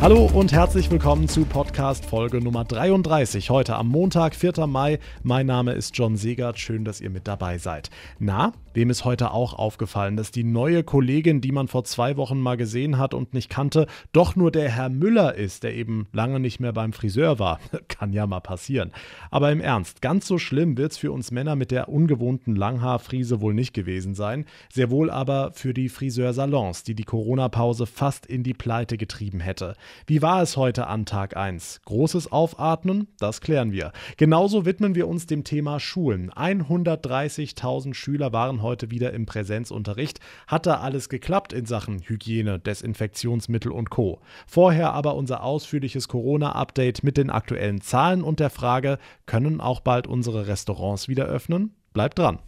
Hallo und herzlich willkommen zu Podcast Folge Nummer 33. Heute am Montag, 4. Mai. Mein Name ist John Segert. Schön, dass ihr mit dabei seid. Na, wem ist heute auch aufgefallen, dass die neue Kollegin, die man vor zwei Wochen mal gesehen hat und nicht kannte, doch nur der Herr Müller ist, der eben lange nicht mehr beim Friseur war? Kann ja mal passieren. Aber im Ernst, ganz so schlimm wird es für uns Männer mit der ungewohnten Langhaarfrise wohl nicht gewesen sein. Sehr wohl aber für die Friseursalons, die die Corona-Pause fast in die Pleite getrieben hätte. Wie war es heute an Tag 1? Großes Aufatmen? Das klären wir. Genauso widmen wir uns dem Thema Schulen. 130.000 Schüler waren heute wieder im Präsenzunterricht. Hat da alles geklappt in Sachen Hygiene, Desinfektionsmittel und Co. Vorher aber unser ausführliches Corona-Update mit den aktuellen Zahlen und der Frage, können auch bald unsere Restaurants wieder öffnen? Bleibt dran.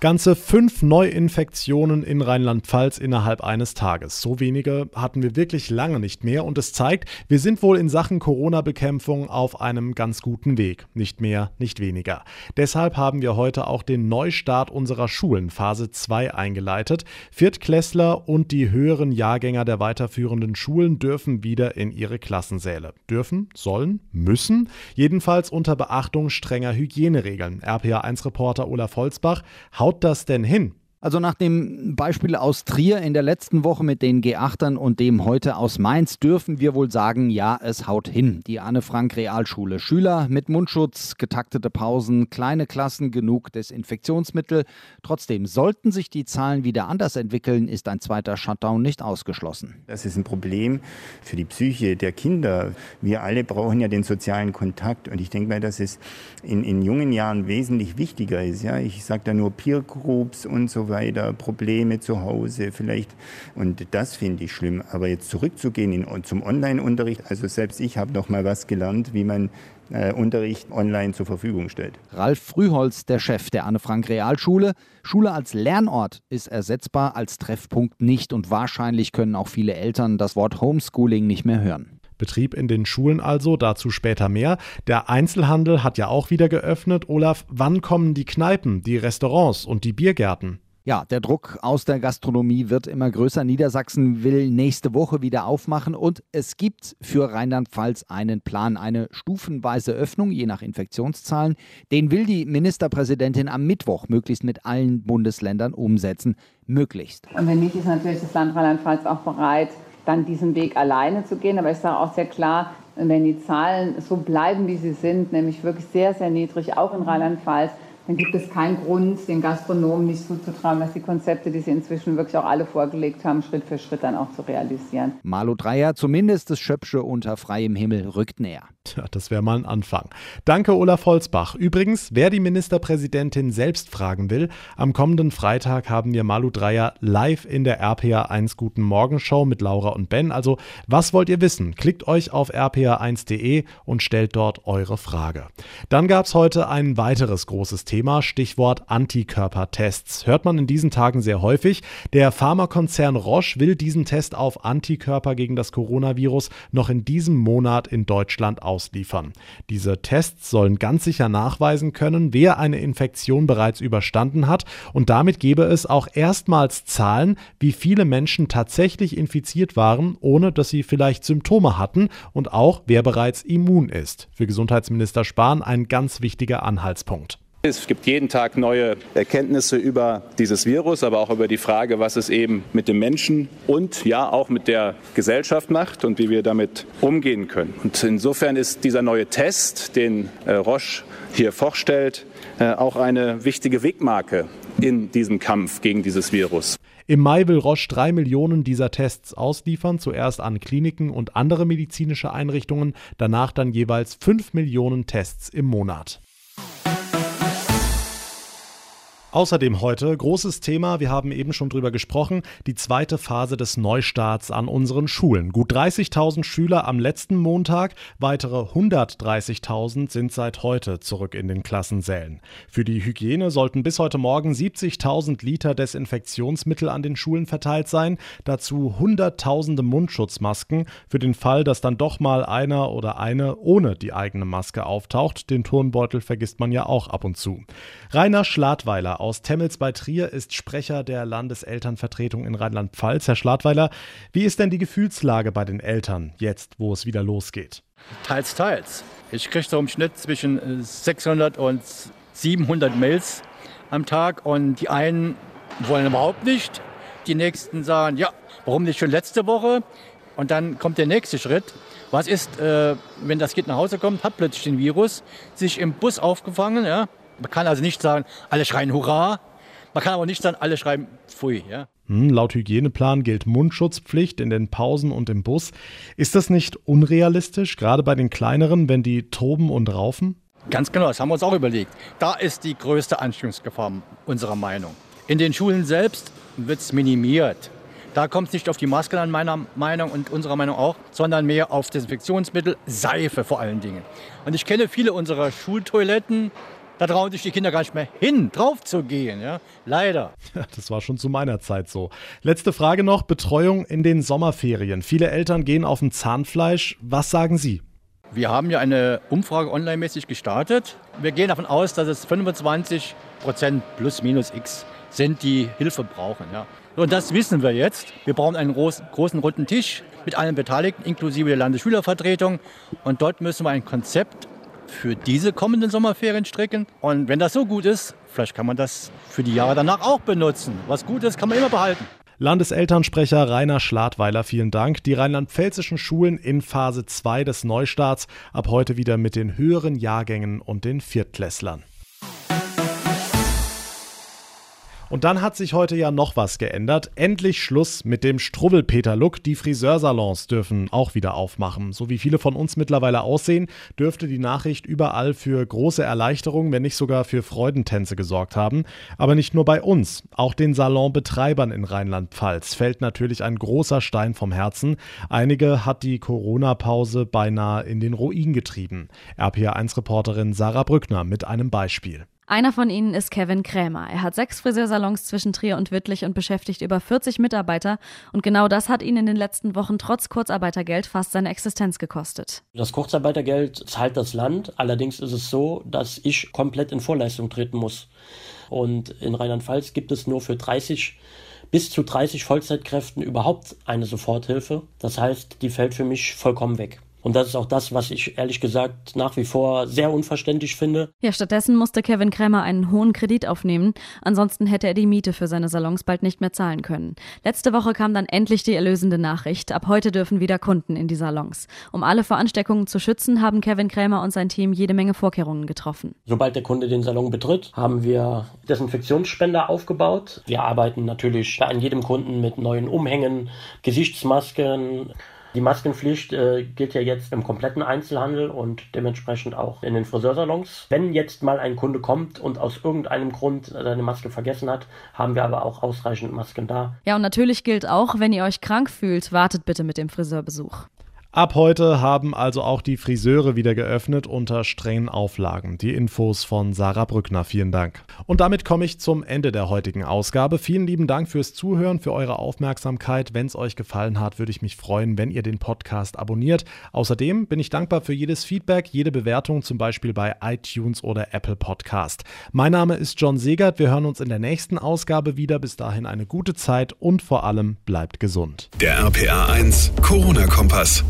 Ganze fünf Neuinfektionen in Rheinland-Pfalz innerhalb eines Tages. So wenige hatten wir wirklich lange nicht mehr und es zeigt, wir sind wohl in Sachen Corona-Bekämpfung auf einem ganz guten Weg. Nicht mehr, nicht weniger. Deshalb haben wir heute auch den Neustart unserer Schulen Phase 2 eingeleitet. Viertklässler und die höheren Jahrgänger der weiterführenden Schulen dürfen wieder in ihre Klassensäle. Dürfen, sollen, müssen. Jedenfalls unter Beachtung strenger Hygieneregeln. RPA1-Reporter Olaf Holzbach haut das denn hin? Also nach dem Beispiel aus Trier in der letzten Woche mit den G8ern und dem heute aus Mainz dürfen wir wohl sagen, ja, es haut hin. Die Anne-Frank-Realschule. Schüler mit Mundschutz, getaktete Pausen, kleine Klassen, genug Desinfektionsmittel. Trotzdem, sollten sich die Zahlen wieder anders entwickeln, ist ein zweiter Shutdown nicht ausgeschlossen. Das ist ein Problem für die Psyche der Kinder. Wir alle brauchen ja den sozialen Kontakt und ich denke mal, dass es in, in jungen Jahren wesentlich wichtiger ist. Ja? Ich sage da nur Peer Groups und so weiter, Probleme zu Hause vielleicht. Und das finde ich schlimm. Aber jetzt zurückzugehen in, zum Online-Unterricht, also selbst ich habe noch mal was gelernt, wie man äh, Unterricht online zur Verfügung stellt. Ralf Frühholz, der Chef der Anne-Frank-Realschule. Schule als Lernort ist ersetzbar, als Treffpunkt nicht. Und wahrscheinlich können auch viele Eltern das Wort Homeschooling nicht mehr hören. Betrieb in den Schulen also, dazu später mehr. Der Einzelhandel hat ja auch wieder geöffnet. Olaf, wann kommen die Kneipen, die Restaurants und die Biergärten? Ja, der Druck aus der Gastronomie wird immer größer. Niedersachsen will nächste Woche wieder aufmachen und es gibt für Rheinland-Pfalz einen Plan, eine stufenweise Öffnung, je nach Infektionszahlen. Den will die Ministerpräsidentin am Mittwoch möglichst mit allen Bundesländern umsetzen. Möglichst. Und wenn nicht, ist natürlich das Land Rheinland-Pfalz auch bereit, dann diesen Weg alleine zu gehen. Aber ich sage auch sehr klar, wenn die Zahlen so bleiben, wie sie sind, nämlich wirklich sehr, sehr niedrig, auch in Rheinland-Pfalz, dann gibt es keinen Grund, den Gastronomen nicht zuzutrauen, dass die Konzepte, die sie inzwischen wirklich auch alle vorgelegt haben, Schritt für Schritt dann auch zu realisieren. Malu Dreier, zumindest das Schöpsche unter freiem Himmel, rückt näher. Tja, das wäre mal ein Anfang. Danke, Olaf Holzbach. Übrigens, wer die Ministerpräsidentin selbst fragen will, am kommenden Freitag haben wir Malu Dreier live in der RPA 1 Guten Morgen Show mit Laura und Ben. Also, was wollt ihr wissen? Klickt euch auf rpa1.de und stellt dort eure Frage. Dann gab es heute ein weiteres großes Thema. Thema, Stichwort Antikörpertests. Hört man in diesen Tagen sehr häufig. Der Pharmakonzern Roche will diesen Test auf Antikörper gegen das Coronavirus noch in diesem Monat in Deutschland ausliefern. Diese Tests sollen ganz sicher nachweisen können, wer eine Infektion bereits überstanden hat und damit gäbe es auch erstmals Zahlen, wie viele Menschen tatsächlich infiziert waren, ohne dass sie vielleicht Symptome hatten und auch wer bereits immun ist. Für Gesundheitsminister Spahn ein ganz wichtiger Anhaltspunkt. Es gibt jeden Tag neue Erkenntnisse über dieses Virus, aber auch über die Frage, was es eben mit dem Menschen und ja auch mit der Gesellschaft macht und wie wir damit umgehen können. Und insofern ist dieser neue Test, den äh, Roche hier vorstellt, äh, auch eine wichtige Wegmarke in diesem Kampf gegen dieses Virus. Im Mai will Roche drei Millionen dieser Tests ausliefern, zuerst an Kliniken und andere medizinische Einrichtungen, danach dann jeweils fünf Millionen Tests im Monat. Außerdem heute großes Thema, wir haben eben schon drüber gesprochen, die zweite Phase des Neustarts an unseren Schulen. Gut 30.000 Schüler am letzten Montag, weitere 130.000 sind seit heute zurück in den Klassensälen. Für die Hygiene sollten bis heute Morgen 70.000 Liter Desinfektionsmittel an den Schulen verteilt sein, dazu hunderttausende Mundschutzmasken für den Fall, dass dann doch mal einer oder eine ohne die eigene Maske auftaucht. Den Turnbeutel vergisst man ja auch ab und zu. Rainer Schladweiler Aus Temmels bei Trier ist Sprecher der Landeselternvertretung in Rheinland-Pfalz. Herr Schladweiler, wie ist denn die Gefühlslage bei den Eltern jetzt, wo es wieder losgeht? Teils, teils. Ich kriege so im Schnitt zwischen 600 äh, und 700 Mails am Tag und die einen wollen überhaupt nicht. Die nächsten sagen, ja, warum nicht schon letzte Woche? Und dann kommt der nächste Schritt. Was ist, äh, wenn das Kind nach Hause kommt, hat plötzlich den Virus, sich im Bus aufgefangen. Ja? Man kann also nicht sagen, alle schreien Hurra. Man kann aber nicht sagen, alle schreien Pfui. Ja? Hm, laut Hygieneplan gilt Mundschutzpflicht in den Pausen und im Bus. Ist das nicht unrealistisch, gerade bei den kleineren, wenn die toben und raufen? Ganz genau, das haben wir uns auch überlegt. Da ist die größte Ansteckungsgefahr unserer Meinung. In den Schulen selbst wird es minimiert. Da kommt es nicht auf die Maske an, meiner Meinung und unserer Meinung auch, sondern mehr auf Desinfektionsmittel, Seife vor allen Dingen. Und ich kenne viele unserer Schultoiletten, da trauen sich die Kinder gar nicht mehr hin, drauf zu gehen. Ja? Leider. Ja, das war schon zu meiner Zeit so. Letzte Frage noch: Betreuung in den Sommerferien. Viele Eltern gehen auf ein Zahnfleisch. Was sagen Sie? Wir haben ja eine Umfrage online-mäßig gestartet. Wir gehen davon aus, dass es 25 Prozent plus minus x sind, die Hilfe brauchen. Ja. Und das wissen wir jetzt. Wir brauchen einen großen, großen runden Tisch mit allen Beteiligten, inklusive der Landesschülervertretung. Und dort müssen wir ein Konzept für diese kommenden Sommerferien stricken. Und wenn das so gut ist, vielleicht kann man das für die Jahre danach auch benutzen. Was gut ist, kann man immer behalten. Landeselternsprecher Rainer Schladweiler, vielen Dank. Die rheinland-pfälzischen Schulen in Phase 2 des Neustarts ab heute wieder mit den höheren Jahrgängen und den Viertklässlern. Und dann hat sich heute ja noch was geändert. Endlich Schluss mit dem Struwwelpeter-Look. Die Friseursalons dürfen auch wieder aufmachen. So wie viele von uns mittlerweile aussehen, dürfte die Nachricht überall für große Erleichterung, wenn nicht sogar für Freudentänze gesorgt haben. Aber nicht nur bei uns. Auch den Salonbetreibern in Rheinland-Pfalz fällt natürlich ein großer Stein vom Herzen. Einige hat die Corona-Pause beinahe in den Ruin getrieben. RPA1-Reporterin Sarah Brückner mit einem Beispiel. Einer von ihnen ist Kevin Krämer. Er hat sechs Friseursalons zwischen Trier und Wittlich und beschäftigt über 40 Mitarbeiter. Und genau das hat ihn in den letzten Wochen trotz Kurzarbeitergeld fast seine Existenz gekostet. Das Kurzarbeitergeld zahlt das Land. Allerdings ist es so, dass ich komplett in Vorleistung treten muss. Und in Rheinland-Pfalz gibt es nur für 30 bis zu 30 Vollzeitkräften überhaupt eine Soforthilfe. Das heißt, die fällt für mich vollkommen weg. Und das ist auch das, was ich ehrlich gesagt nach wie vor sehr unverständlich finde. Ja, stattdessen musste Kevin Krämer einen hohen Kredit aufnehmen. Ansonsten hätte er die Miete für seine Salons bald nicht mehr zahlen können. Letzte Woche kam dann endlich die erlösende Nachricht. Ab heute dürfen wieder Kunden in die Salons. Um alle vor Ansteckungen zu schützen, haben Kevin Krämer und sein Team jede Menge Vorkehrungen getroffen. Sobald der Kunde den Salon betritt, haben wir Desinfektionsspender aufgebaut. Wir arbeiten natürlich an jedem Kunden mit neuen Umhängen, Gesichtsmasken, die Maskenpflicht äh, gilt ja jetzt im kompletten Einzelhandel und dementsprechend auch in den Friseursalons. Wenn jetzt mal ein Kunde kommt und aus irgendeinem Grund seine Maske vergessen hat, haben wir aber auch ausreichend Masken da. Ja, und natürlich gilt auch, wenn ihr euch krank fühlt, wartet bitte mit dem Friseurbesuch. Ab heute haben also auch die Friseure wieder geöffnet unter strengen Auflagen. Die Infos von Sarah Brückner. Vielen Dank. Und damit komme ich zum Ende der heutigen Ausgabe. Vielen lieben Dank fürs Zuhören, für eure Aufmerksamkeit. Wenn es euch gefallen hat, würde ich mich freuen, wenn ihr den Podcast abonniert. Außerdem bin ich dankbar für jedes Feedback, jede Bewertung, zum Beispiel bei iTunes oder Apple Podcast. Mein Name ist John Segert. Wir hören uns in der nächsten Ausgabe wieder. Bis dahin eine gute Zeit und vor allem bleibt gesund. Der RPA 1 Corona-Kompass.